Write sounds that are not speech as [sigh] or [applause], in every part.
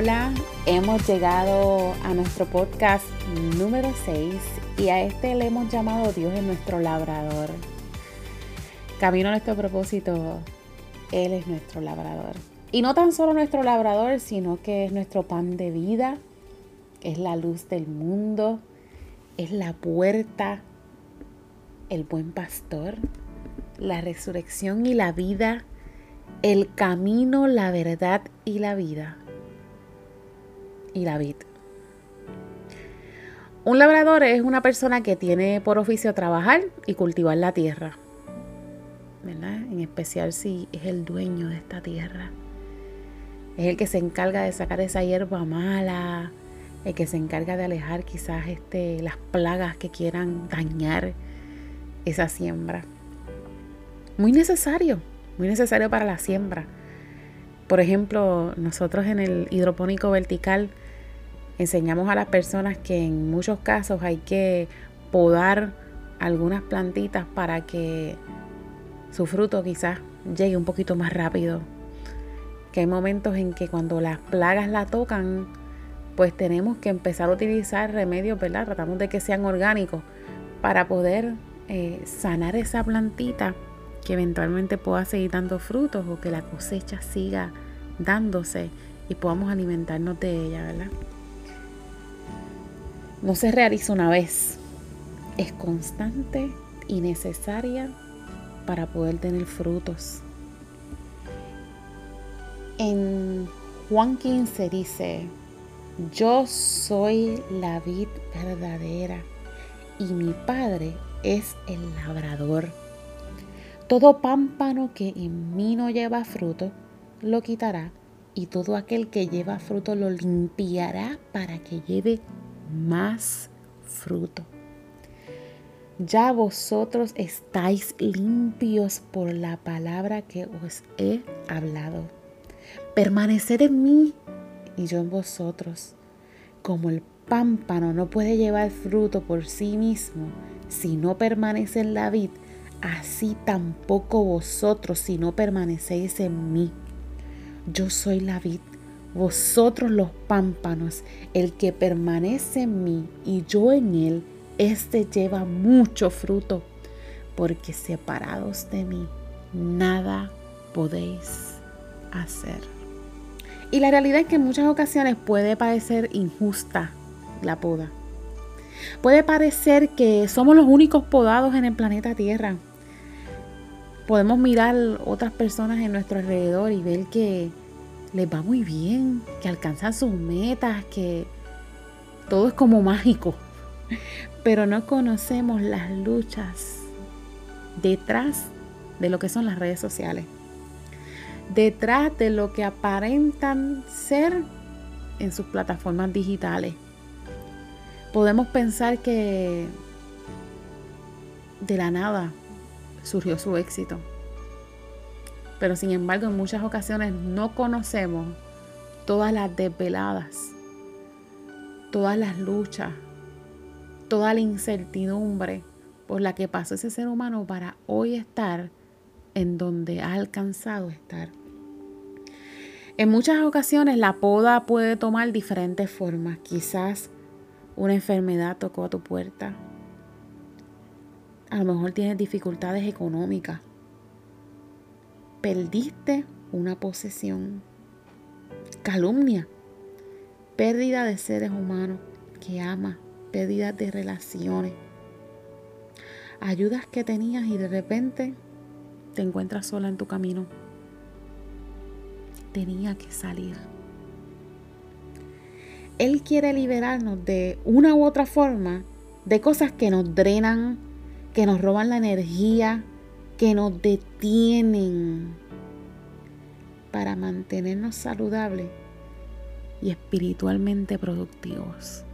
Hola. Hemos llegado a nuestro podcast número 6 y a este le hemos llamado Dios es nuestro labrador. Camino a nuestro propósito, Él es nuestro labrador. Y no tan solo nuestro labrador, sino que es nuestro pan de vida, es la luz del mundo, es la puerta, el buen pastor, la resurrección y la vida el camino, la verdad y la vida. Y la vida. Un labrador es una persona que tiene por oficio trabajar y cultivar la tierra. ¿Verdad? En especial si es el dueño de esta tierra. Es el que se encarga de sacar esa hierba mala, el que se encarga de alejar quizás este, las plagas que quieran dañar esa siembra. Muy necesario, muy necesario para la siembra. Por ejemplo, nosotros en el hidropónico vertical enseñamos a las personas que en muchos casos hay que podar algunas plantitas para que su fruto quizás llegue un poquito más rápido. Que hay momentos en que cuando las plagas la tocan, pues tenemos que empezar a utilizar remedios, ¿verdad? Tratamos de que sean orgánicos para poder eh, sanar esa plantita que eventualmente pueda seguir dando frutos o que la cosecha siga dándose y podamos alimentarnos de ella, ¿verdad? No se realiza una vez, es constante y necesaria para poder tener frutos. En Juan 15 dice, yo soy la vid verdadera y mi padre es el labrador. Todo pámpano que en mí no lleva fruto, lo quitará, y todo aquel que lleva fruto lo limpiará para que lleve más fruto. Ya vosotros estáis limpios por la palabra que os he hablado. Permaneced en mí y yo en vosotros. Como el pámpano no puede llevar fruto por sí mismo si no permanece en la vid, así tampoco vosotros si no permanecéis en mí. Yo soy la vid, vosotros los pámpanos, el que permanece en mí y yo en él, éste lleva mucho fruto, porque separados de mí, nada podéis hacer. Y la realidad es que en muchas ocasiones puede parecer injusta la poda. Puede parecer que somos los únicos podados en el planeta Tierra podemos mirar otras personas en nuestro alrededor y ver que les va muy bien, que alcanzan sus metas, que todo es como mágico. [laughs] Pero no conocemos las luchas detrás de lo que son las redes sociales. Detrás de lo que aparentan ser en sus plataformas digitales. Podemos pensar que de la nada surgió su éxito. Pero sin embargo, en muchas ocasiones no conocemos todas las desveladas, todas las luchas, toda la incertidumbre por la que pasó ese ser humano para hoy estar en donde ha alcanzado estar. En muchas ocasiones la poda puede tomar diferentes formas. Quizás una enfermedad tocó a tu puerta, a lo mejor tienes dificultades económicas. Perdiste una posesión. Calumnia. Pérdida de seres humanos que amas. Pérdida de relaciones. Ayudas que tenías y de repente te encuentras sola en tu camino. Tenía que salir. Él quiere liberarnos de una u otra forma de cosas que nos drenan, que nos roban la energía, que nos detienen para mantenernos saludables y espiritualmente productivos.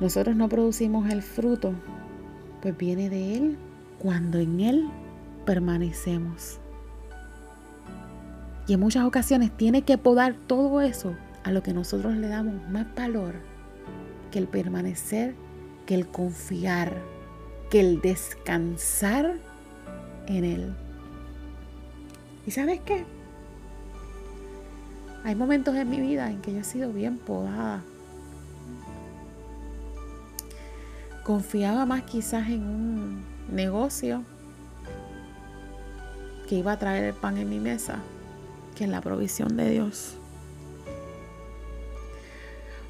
Nosotros no producimos el fruto, pues viene de Él cuando en Él permanecemos. Y en muchas ocasiones tiene que podar todo eso a lo que nosotros le damos más valor que el permanecer, que el confiar, que el descansar en Él. ¿Y sabes qué? Hay momentos en mi vida en que yo he sido bien podada. Confiaba más quizás en un negocio que iba a traer el pan en mi mesa que en la provisión de Dios.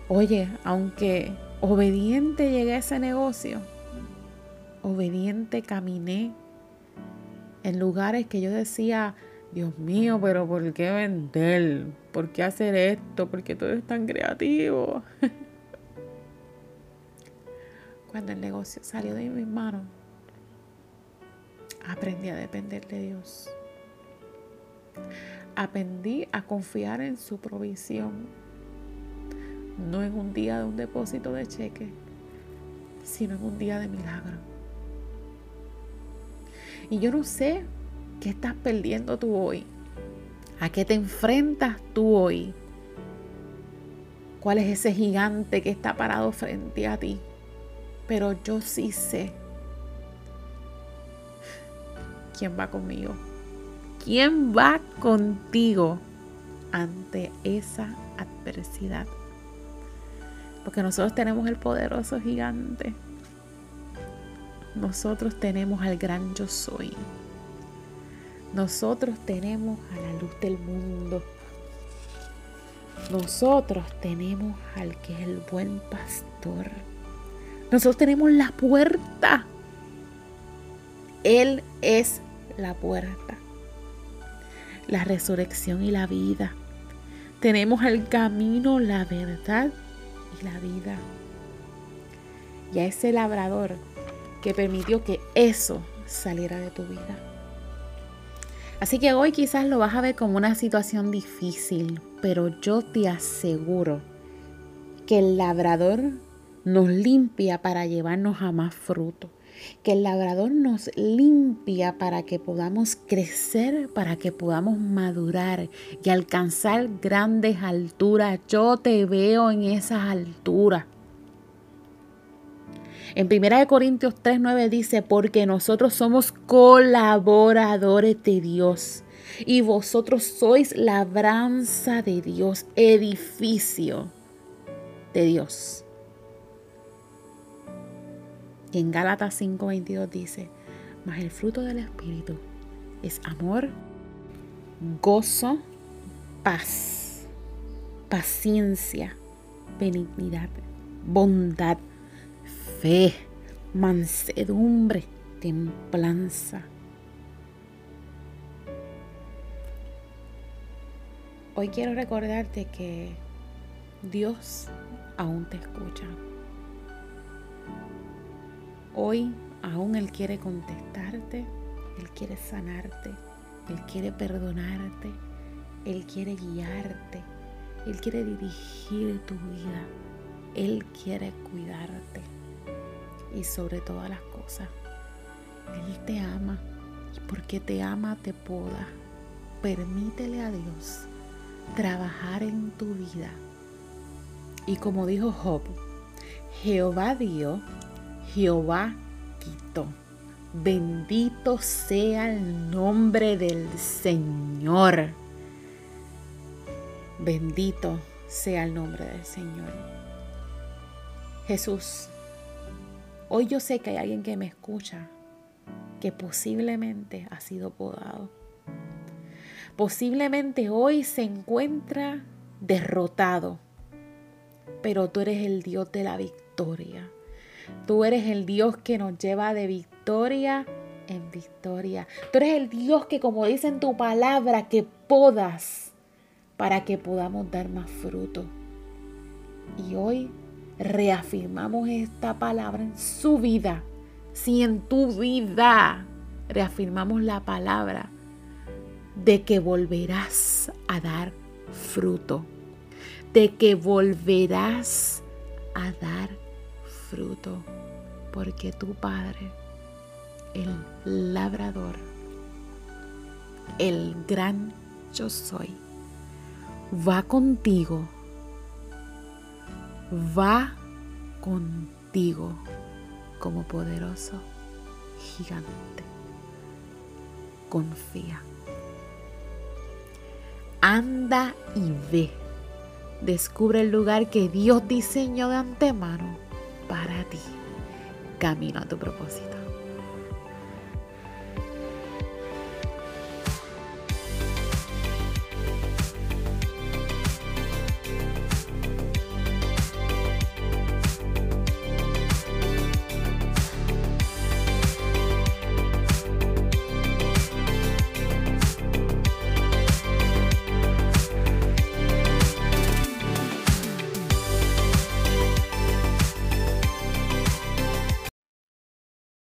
Oye, aunque obediente llegué a ese negocio, obediente caminé en lugares que yo decía, Dios mío, pero ¿por qué vender? ¿Por qué hacer esto? ¿Por qué todo es tan creativo? [laughs] Cuando el negocio salió de mis manos, aprendí a depender de Dios. Aprendí a confiar en su provisión, no en un día de un depósito de cheque, sino en un día de milagro. Y yo no sé qué estás perdiendo tú hoy, a qué te enfrentas tú hoy, cuál es ese gigante que está parado frente a ti, pero yo sí sé quién va conmigo. ¿Quién va contigo ante esa adversidad? Porque nosotros tenemos el poderoso gigante. Nosotros tenemos al gran yo soy. Nosotros tenemos a la luz del mundo. Nosotros tenemos al que es el buen pastor. Nosotros tenemos la puerta. Él es la puerta. La resurrección y la vida. Tenemos el camino, la verdad la vida. Y a ese labrador que permitió que eso saliera de tu vida. Así que hoy quizás lo vas a ver como una situación difícil, pero yo te aseguro que el labrador nos limpia para llevarnos a más fruto, que el labrador nos limpia para que podamos crecer, para que podamos madurar y alcanzar grandes alturas. Yo te veo en esas alturas. En 1 Corintios 3:9 dice, porque nosotros somos colaboradores de Dios y vosotros sois labranza de Dios, edificio de Dios. Y en Gálatas 5:22 dice, mas el fruto del Espíritu es amor, gozo, paz, paciencia, benignidad, bondad fe, mansedumbre, templanza. Hoy quiero recordarte que Dios aún te escucha. Hoy aún Él quiere contestarte, Él quiere sanarte, Él quiere perdonarte, Él quiere guiarte, Él quiere dirigir tu vida, Él quiere cuidarte y sobre todas las cosas. Él te ama y porque te ama te poda. Permítele a Dios trabajar en tu vida. Y como dijo Job, Jehová dio, Jehová quitó. Bendito sea el nombre del Señor. Bendito sea el nombre del Señor. Jesús Hoy yo sé que hay alguien que me escucha que posiblemente ha sido podado. Posiblemente hoy se encuentra derrotado, pero tú eres el Dios de la victoria. Tú eres el Dios que nos lleva de victoria en victoria. Tú eres el Dios que, como dice en tu palabra, que podas para que podamos dar más fruto. Y hoy reafirmamos esta palabra en su vida, si en tu vida reafirmamos la palabra de que volverás a dar fruto, de que volverás a dar fruto, porque tu Padre, el labrador, el gran yo soy, va contigo, va contigo como poderoso gigante. Confía. Anda y ve. Descubre el lugar que Dios diseñó de antemano para ti. Camino a tu propósito.